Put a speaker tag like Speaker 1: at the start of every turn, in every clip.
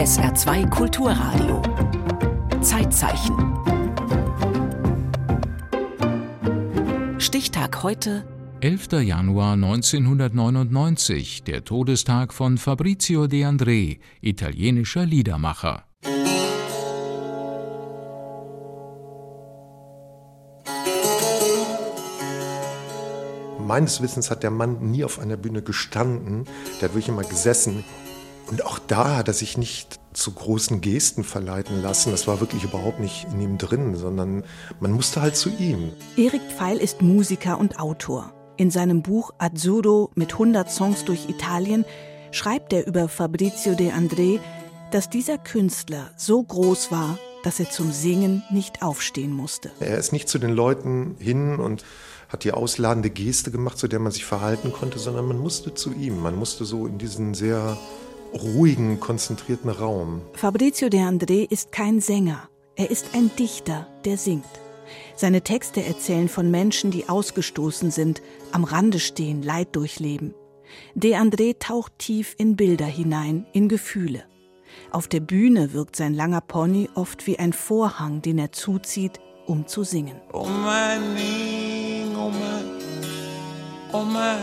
Speaker 1: SR2 Kulturradio. Zeitzeichen. Stichtag heute.
Speaker 2: 11. Januar 1999, der Todestag von Fabrizio De André, italienischer Liedermacher.
Speaker 3: Meines Wissens hat der Mann nie auf einer Bühne gestanden, der hat wirklich immer gesessen. Und auch da hat er sich nicht zu großen Gesten verleiten lassen. Das war wirklich überhaupt nicht in ihm drin, sondern man musste halt zu ihm.
Speaker 4: Erik Pfeil ist Musiker und Autor. In seinem Buch Azzurro mit 100 Songs durch Italien schreibt er über Fabrizio De André, dass dieser Künstler so groß war, dass er zum Singen nicht aufstehen musste.
Speaker 3: Er ist nicht zu den Leuten hin und hat die ausladende Geste gemacht, zu der man sich verhalten konnte, sondern man musste zu ihm. Man musste so in diesen sehr ruhigen, konzentrierten Raum.
Speaker 4: Fabrizio De André ist kein Sänger. Er ist ein Dichter, der singt. Seine Texte erzählen von Menschen, die ausgestoßen sind, am Rande stehen, Leid durchleben. De André taucht tief in Bilder hinein, in Gefühle. Auf der Bühne wirkt sein langer Pony oft wie ein Vorhang, den er zuzieht, um zu singen.
Speaker 5: Oh oh mein, oh mein.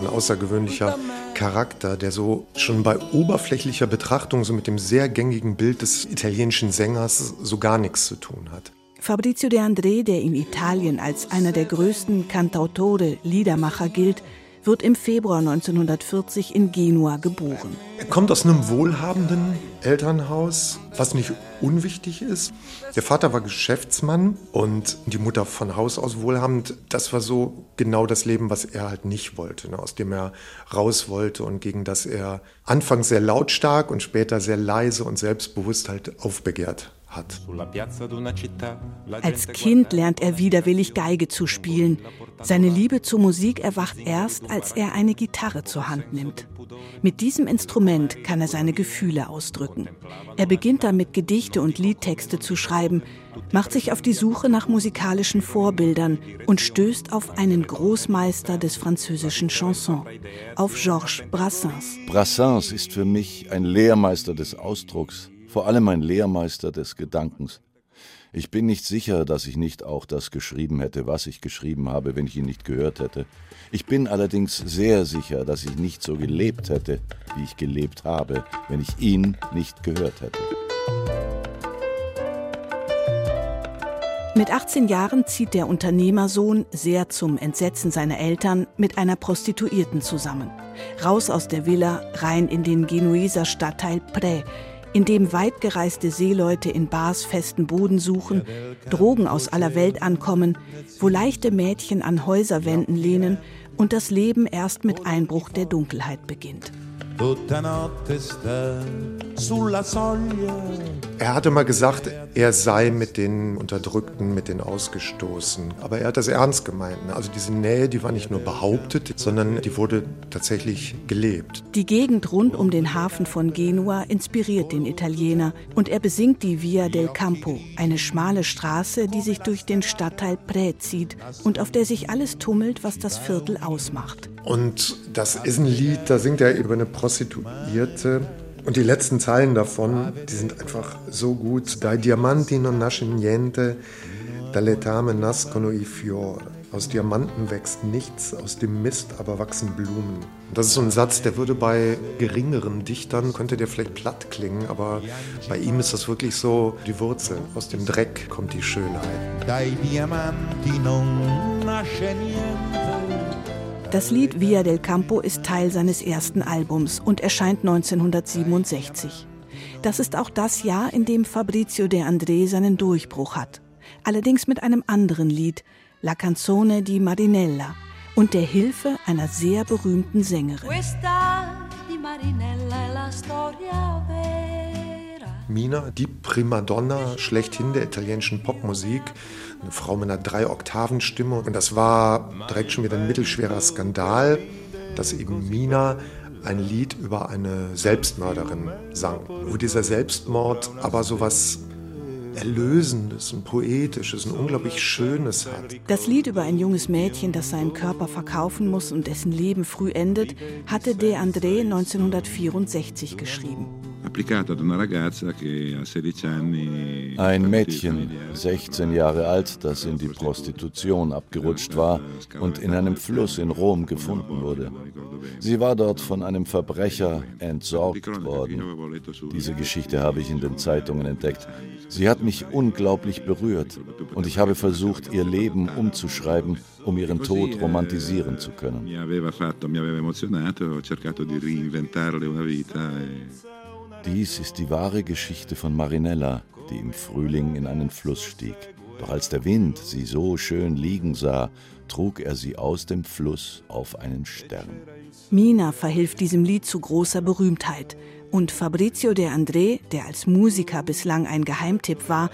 Speaker 3: Ein außergewöhnlicher Charakter, der so schon bei oberflächlicher Betrachtung so mit dem sehr gängigen Bild des italienischen Sängers so gar nichts zu tun hat.
Speaker 4: Fabrizio De André, der in Italien als einer der größten Cantautore, Liedermacher gilt, wird im Februar 1940 in Genua geboren.
Speaker 3: Er kommt aus einem wohlhabenden Elternhaus, was nicht unwichtig ist. Der Vater war Geschäftsmann und die Mutter von Haus aus wohlhabend. Das war so genau das Leben, was er halt nicht wollte, ne? aus dem er raus wollte und gegen das er anfangs sehr lautstark und später sehr leise und selbstbewusst halt aufbegehrt hat.
Speaker 4: Als Kind lernt er widerwillig Geige zu spielen. Seine Liebe zur Musik erwacht erst, als er eine Gitarre zur Hand nimmt. Mit diesem Instrument kann er seine Gefühle ausdrücken. Er beginnt damit Gedichte und Liedtexte zu schreiben, macht sich auf die Suche nach musikalischen Vorbildern und stößt auf einen Großmeister des französischen Chansons, auf Georges Brassens.
Speaker 6: Brassens ist für mich ein Lehrmeister des Ausdrucks vor allem ein Lehrmeister des Gedankens. Ich bin nicht sicher, dass ich nicht auch das geschrieben hätte, was ich geschrieben habe, wenn ich ihn nicht gehört hätte. Ich bin allerdings sehr sicher, dass ich nicht so gelebt hätte, wie ich gelebt habe, wenn ich ihn nicht gehört hätte.
Speaker 4: Mit 18 Jahren zieht der Unternehmersohn, sehr zum Entsetzen seiner Eltern, mit einer Prostituierten zusammen. Raus aus der Villa, rein in den Genueser Stadtteil Prä, in dem weitgereiste Seeleute in Bars festen Boden suchen, Drogen aus aller Welt ankommen, wo leichte Mädchen an Häuserwänden lehnen und das Leben erst mit Einbruch der Dunkelheit beginnt.
Speaker 3: Er hatte mal gesagt, er sei mit den Unterdrückten, mit den Ausgestoßen. Aber er hat das ernst gemeint. Ne? Also diese Nähe, die war nicht nur behauptet, sondern die wurde tatsächlich gelebt.
Speaker 4: Die Gegend rund um den Hafen von Genua inspiriert den Italiener und er besingt die Via del Campo, eine schmale Straße, die sich durch den Stadtteil Prä zieht und auf der sich alles tummelt, was das Viertel ausmacht.
Speaker 3: Und das ist ein Lied, da singt er über eine Prostituierte. Und die letzten Zeilen davon, die sind einfach so gut. Dai diamanti non nasce niente, dall'etame nascono i fiori. Aus Diamanten wächst nichts, aus dem Mist aber wachsen Blumen. Das ist so ein Satz, der würde bei geringeren Dichtern, könnte der vielleicht platt klingen, aber bei ihm ist das wirklich so die Wurzel. Aus dem Dreck kommt die Schönheit. Dai diamanti non nasce
Speaker 4: niente. Das Lied Via del Campo ist Teil seines ersten Albums und erscheint 1967. Das ist auch das Jahr, in dem Fabrizio De André seinen Durchbruch hat. Allerdings mit einem anderen Lied, La Canzone di Marinella, und der Hilfe einer sehr berühmten Sängerin.
Speaker 3: Mina, die Primadonna schlechthin der italienischen Popmusik, eine Frau mit einer Drei-Oktaven-Stimme. Und das war direkt schon wieder ein mittelschwerer Skandal, dass eben Mina ein Lied über eine Selbstmörderin sang, wo dieser Selbstmord aber so was Erlösendes, ein Poetisches, ein unglaublich Schönes hat.
Speaker 4: Das Lied über ein junges Mädchen, das seinen Körper verkaufen muss und dessen Leben früh endet, hatte De André 1964 geschrieben.
Speaker 6: Ein Mädchen, 16 Jahre alt, das in die Prostitution abgerutscht war und in einem Fluss in Rom gefunden wurde. Sie war dort von einem Verbrecher entsorgt worden. Diese Geschichte habe ich in den Zeitungen entdeckt. Sie hat mich unglaublich berührt und ich habe versucht, ihr Leben umzuschreiben, um ihren Tod romantisieren zu können. Dies ist die wahre Geschichte von Marinella, die im Frühling in einen Fluss stieg. Doch als der Wind sie so schön liegen sah, trug er sie aus dem Fluss auf einen Stern.
Speaker 4: Mina verhilft diesem Lied zu großer Berühmtheit. Und Fabrizio de André, der als Musiker bislang ein Geheimtipp war,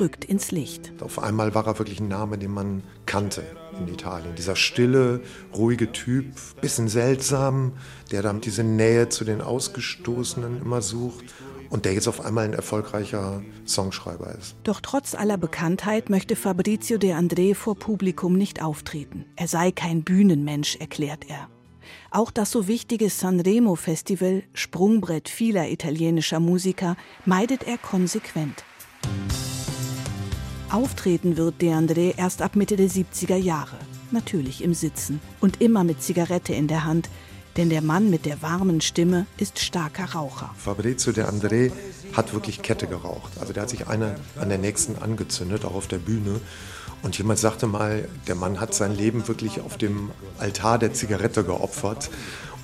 Speaker 4: rückt ins Licht.
Speaker 3: Auf einmal war er wirklich ein Name, den man kannte in Italien. Dieser stille, ruhige Typ, bisschen seltsam, der dann diese Nähe zu den Ausgestoßenen immer sucht und der jetzt auf einmal ein erfolgreicher Songschreiber ist.
Speaker 4: Doch trotz aller Bekanntheit möchte Fabrizio de André vor Publikum nicht auftreten. Er sei kein Bühnenmensch, erklärt er. Auch das so wichtige Sanremo-Festival, Sprungbrett vieler italienischer Musiker, meidet er konsequent. Auftreten wird De André erst ab Mitte der 70er Jahre. Natürlich im Sitzen und immer mit Zigarette in der Hand, denn der Mann mit der warmen Stimme ist starker Raucher.
Speaker 3: Fabrizio De André hat wirklich Kette geraucht. Also der hat sich eine an der nächsten angezündet, auch auf der Bühne. Und jemand sagte mal, der Mann hat sein Leben wirklich auf dem Altar der Zigarette geopfert.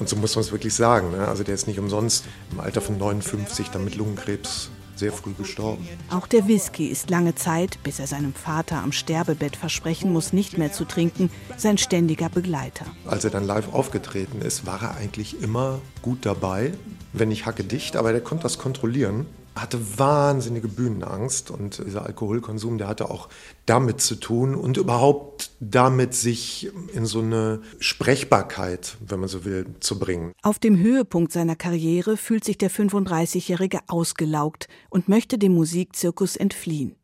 Speaker 3: Und so muss man es wirklich sagen. Ne? Also der ist nicht umsonst im Alter von 59 dann mit Lungenkrebs sehr früh gestorben.
Speaker 4: Auch der Whisky ist lange Zeit, bis er seinem Vater am Sterbebett versprechen muss, nicht mehr zu trinken, sein ständiger Begleiter.
Speaker 3: Als er dann live aufgetreten ist, war er eigentlich immer gut dabei, wenn nicht hacke dicht, aber er konnte das kontrollieren hatte wahnsinnige Bühnenangst und dieser Alkoholkonsum, der hatte auch damit zu tun und überhaupt damit sich in so eine Sprechbarkeit, wenn man so will, zu bringen.
Speaker 4: Auf dem Höhepunkt seiner Karriere fühlt sich der 35-Jährige ausgelaugt und möchte dem Musikzirkus entfliehen.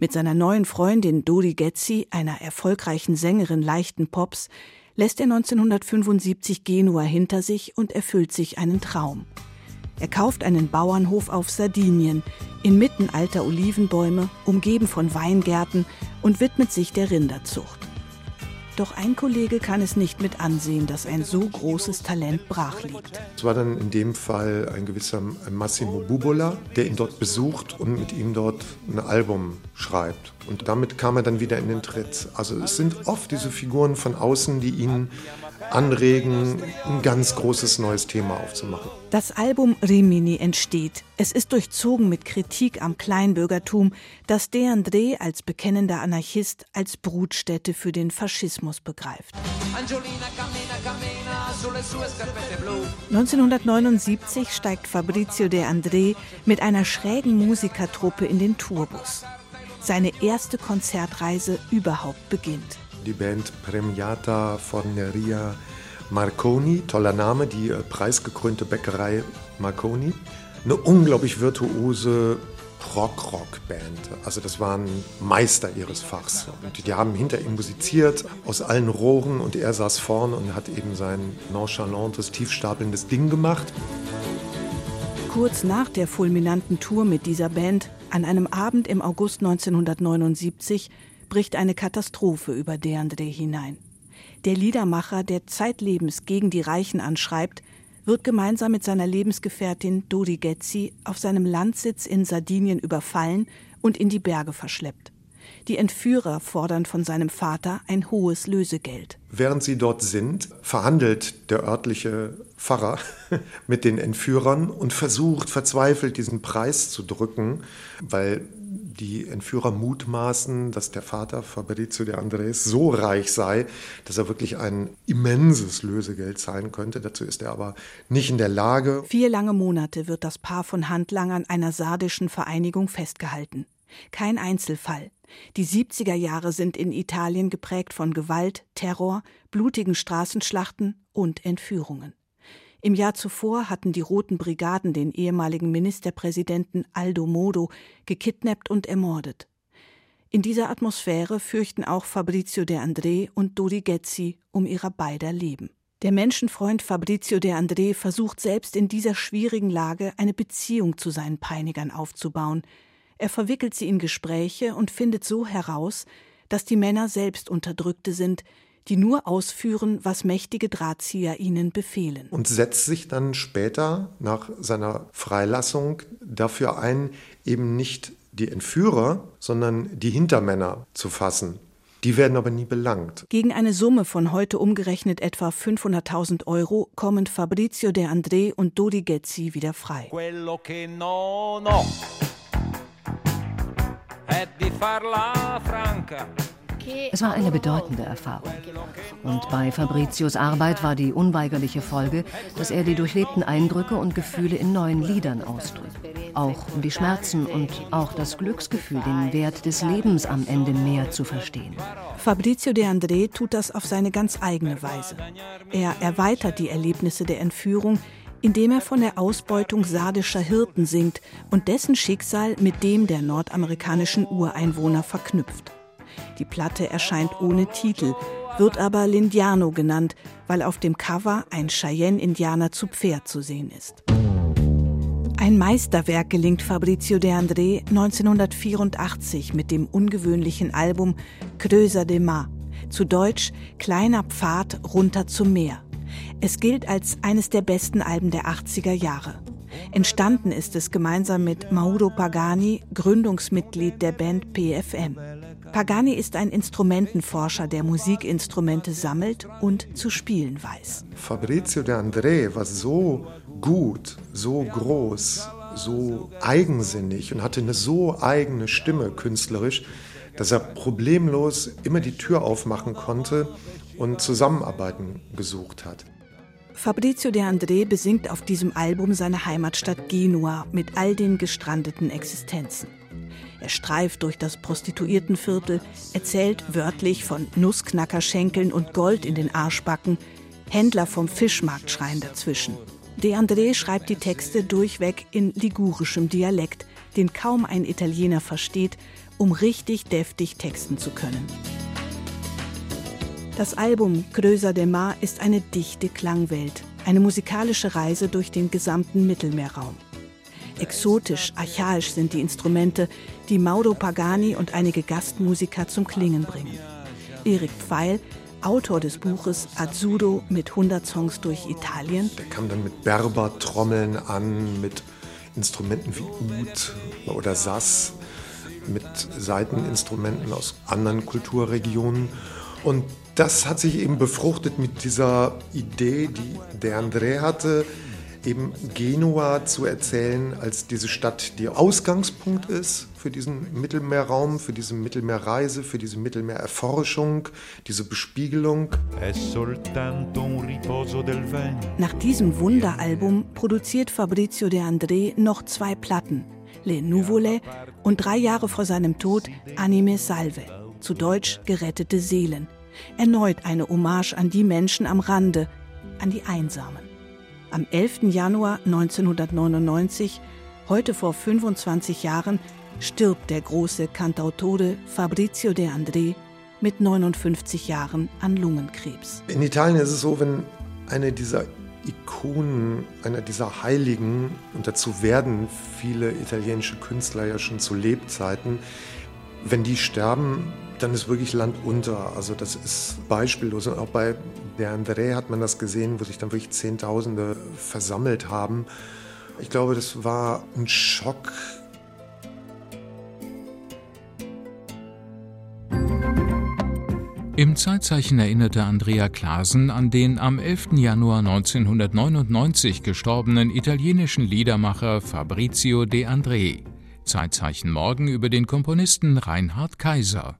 Speaker 4: Mit seiner neuen Freundin Dori Getzi, einer erfolgreichen Sängerin leichten Pops, lässt er 1975 Genua hinter sich und erfüllt sich einen Traum. Er kauft einen Bauernhof auf Sardinien, inmitten alter Olivenbäume, umgeben von Weingärten und widmet sich der Rinderzucht. Doch ein Kollege kann es nicht mit ansehen, dass ein so großes Talent brach liegt.
Speaker 3: Es war dann in dem Fall ein gewisser Massimo Bubola, der ihn dort besucht und mit ihm dort ein Album schreibt. Und damit kam er dann wieder in den Tritt. Also es sind oft diese Figuren von außen, die ihn anregen, ein ganz großes neues Thema aufzumachen.
Speaker 4: Das Album Rimini entsteht. Es ist durchzogen mit Kritik am Kleinbürgertum, das De André als bekennender Anarchist als Brutstätte für den Faschismus begreift. 1979 steigt Fabrizio De André mit einer schrägen Musikertruppe in den Tourbus. Seine erste Konzertreise überhaupt beginnt
Speaker 3: die Band Premiata Forneria Marconi, toller Name, die äh, preisgekrönte Bäckerei Marconi. Eine unglaublich virtuose Rock-Rock-Band. Also das waren Meister ihres Fachs. Und die haben hinter ihm musiziert aus allen Rohren und er saß vorn und hat eben sein nonchalantes, tiefstapelndes Ding gemacht.
Speaker 4: Kurz nach der fulminanten Tour mit dieser Band, an einem Abend im August 1979, bricht eine Katastrophe über Deandre hinein. Der Liedermacher, der zeitlebens gegen die Reichen anschreibt, wird gemeinsam mit seiner Lebensgefährtin Dodi Getzi auf seinem Landsitz in Sardinien überfallen und in die Berge verschleppt. Die Entführer fordern von seinem Vater ein hohes Lösegeld.
Speaker 3: Während sie dort sind, verhandelt der örtliche Pfarrer mit den Entführern und versucht verzweifelt diesen Preis zu drücken, weil die Entführer mutmaßen, dass der Vater Fabrizio de Andres so reich sei, dass er wirklich ein immenses Lösegeld zahlen könnte. Dazu ist er aber nicht in der Lage.
Speaker 4: Vier lange Monate wird das Paar von Handlangern einer sardischen Vereinigung festgehalten. Kein Einzelfall. Die 70er Jahre sind in Italien geprägt von Gewalt, Terror, blutigen Straßenschlachten und Entführungen. Im Jahr zuvor hatten die Roten Brigaden den ehemaligen Ministerpräsidenten Aldo Modo gekidnappt und ermordet. In dieser Atmosphäre fürchten auch Fabrizio de André und Dodi Gezzi um ihrer beider Leben. Der Menschenfreund Fabrizio de André versucht selbst in dieser schwierigen Lage eine Beziehung zu seinen Peinigern aufzubauen. Er verwickelt sie in Gespräche und findet so heraus, dass die Männer selbst Unterdrückte sind, die nur ausführen, was mächtige Drahtzieher ihnen befehlen.
Speaker 3: Und setzt sich dann später nach seiner Freilassung dafür ein, eben nicht die Entführer, sondern die Hintermänner zu fassen. Die werden aber nie belangt.
Speaker 4: Gegen eine Summe von heute umgerechnet etwa 500.000 Euro kommen Fabrizio de André und Dodi Gezzi wieder frei. Quello che non ho
Speaker 7: è di farla franca. Es war eine bedeutende Erfahrung. Und bei Fabricios Arbeit war die unweigerliche Folge, dass er die durchlebten Eindrücke und Gefühle in neuen Liedern ausdrückt. Auch um die Schmerzen und auch das Glücksgefühl, den Wert des Lebens am Ende mehr zu verstehen.
Speaker 4: Fabrizio de André tut das auf seine ganz eigene Weise. Er erweitert die Erlebnisse der Entführung, indem er von der Ausbeutung sardischer Hirten singt und dessen Schicksal mit dem der nordamerikanischen Ureinwohner verknüpft. Die Platte erscheint ohne Titel, wird aber Lindiano genannt, weil auf dem Cover ein Cheyenne-Indianer zu Pferd zu sehen ist. Ein Meisterwerk gelingt Fabrizio de André 1984 mit dem ungewöhnlichen Album Creusa de Mar, zu Deutsch Kleiner Pfad runter zum Meer. Es gilt als eines der besten Alben der 80er Jahre. Entstanden ist es gemeinsam mit Mauro Pagani, Gründungsmitglied der Band PFM. Pagani ist ein Instrumentenforscher, der Musikinstrumente sammelt und zu spielen weiß.
Speaker 3: Fabrizio de André war so gut, so groß, so eigensinnig und hatte eine so eigene Stimme künstlerisch, dass er problemlos immer die Tür aufmachen konnte und Zusammenarbeiten gesucht hat.
Speaker 4: Fabrizio de André besingt auf diesem Album seine Heimatstadt Genua mit all den gestrandeten Existenzen. Er streift durch das Prostituiertenviertel, erzählt wörtlich von Nussknackerschenkeln und Gold in den Arschbacken. Händler vom Fischmarkt schreien dazwischen. De André schreibt die Texte durchweg in ligurischem Dialekt, den kaum ein Italiener versteht, um richtig deftig texten zu können. Das Album Gröser de Mar ist eine dichte Klangwelt, eine musikalische Reise durch den gesamten Mittelmeerraum. Exotisch, archaisch sind die Instrumente, die Mauro Pagani und einige Gastmusiker zum Klingen bringen. Erik Pfeil, Autor des Buches Azudo mit 100 Songs durch Italien.
Speaker 3: Der kam dann mit Berber-Trommeln an, mit Instrumenten wie Ud oder Sass, mit Saiteninstrumenten aus anderen Kulturregionen. Und das hat sich eben befruchtet mit dieser Idee, die der André hatte, eben Genua zu erzählen als diese Stadt, die Ausgangspunkt ist für diesen Mittelmeerraum, für diese Mittelmeerreise, für diese Mittelmeererforschung, diese Bespiegelung.
Speaker 4: Nach diesem Wunderalbum produziert Fabrizio de André noch zwei Platten, Le Nuvole und drei Jahre vor seinem Tod Anime Salve, zu Deutsch Gerettete Seelen. Erneut eine Hommage an die Menschen am Rande, an die Einsamen. Am 11. Januar 1999, heute vor 25 Jahren, stirbt der große Cantautore Fabrizio de André mit 59 Jahren an Lungenkrebs.
Speaker 3: In Italien ist es so, wenn eine dieser Ikonen, einer dieser Heiligen, und dazu werden viele italienische Künstler ja schon zu Lebzeiten, wenn die sterben, dann ist wirklich Land unter. Also das ist beispiellos. Und auch bei der André hat man das gesehen, wo sich dann wirklich Zehntausende versammelt haben. Ich glaube, das war ein Schock.
Speaker 2: Im Zeitzeichen erinnerte Andrea Klasen an den am 11. Januar 1999 gestorbenen italienischen Liedermacher Fabrizio De André. Zeitzeichen morgen über den Komponisten Reinhard Kaiser.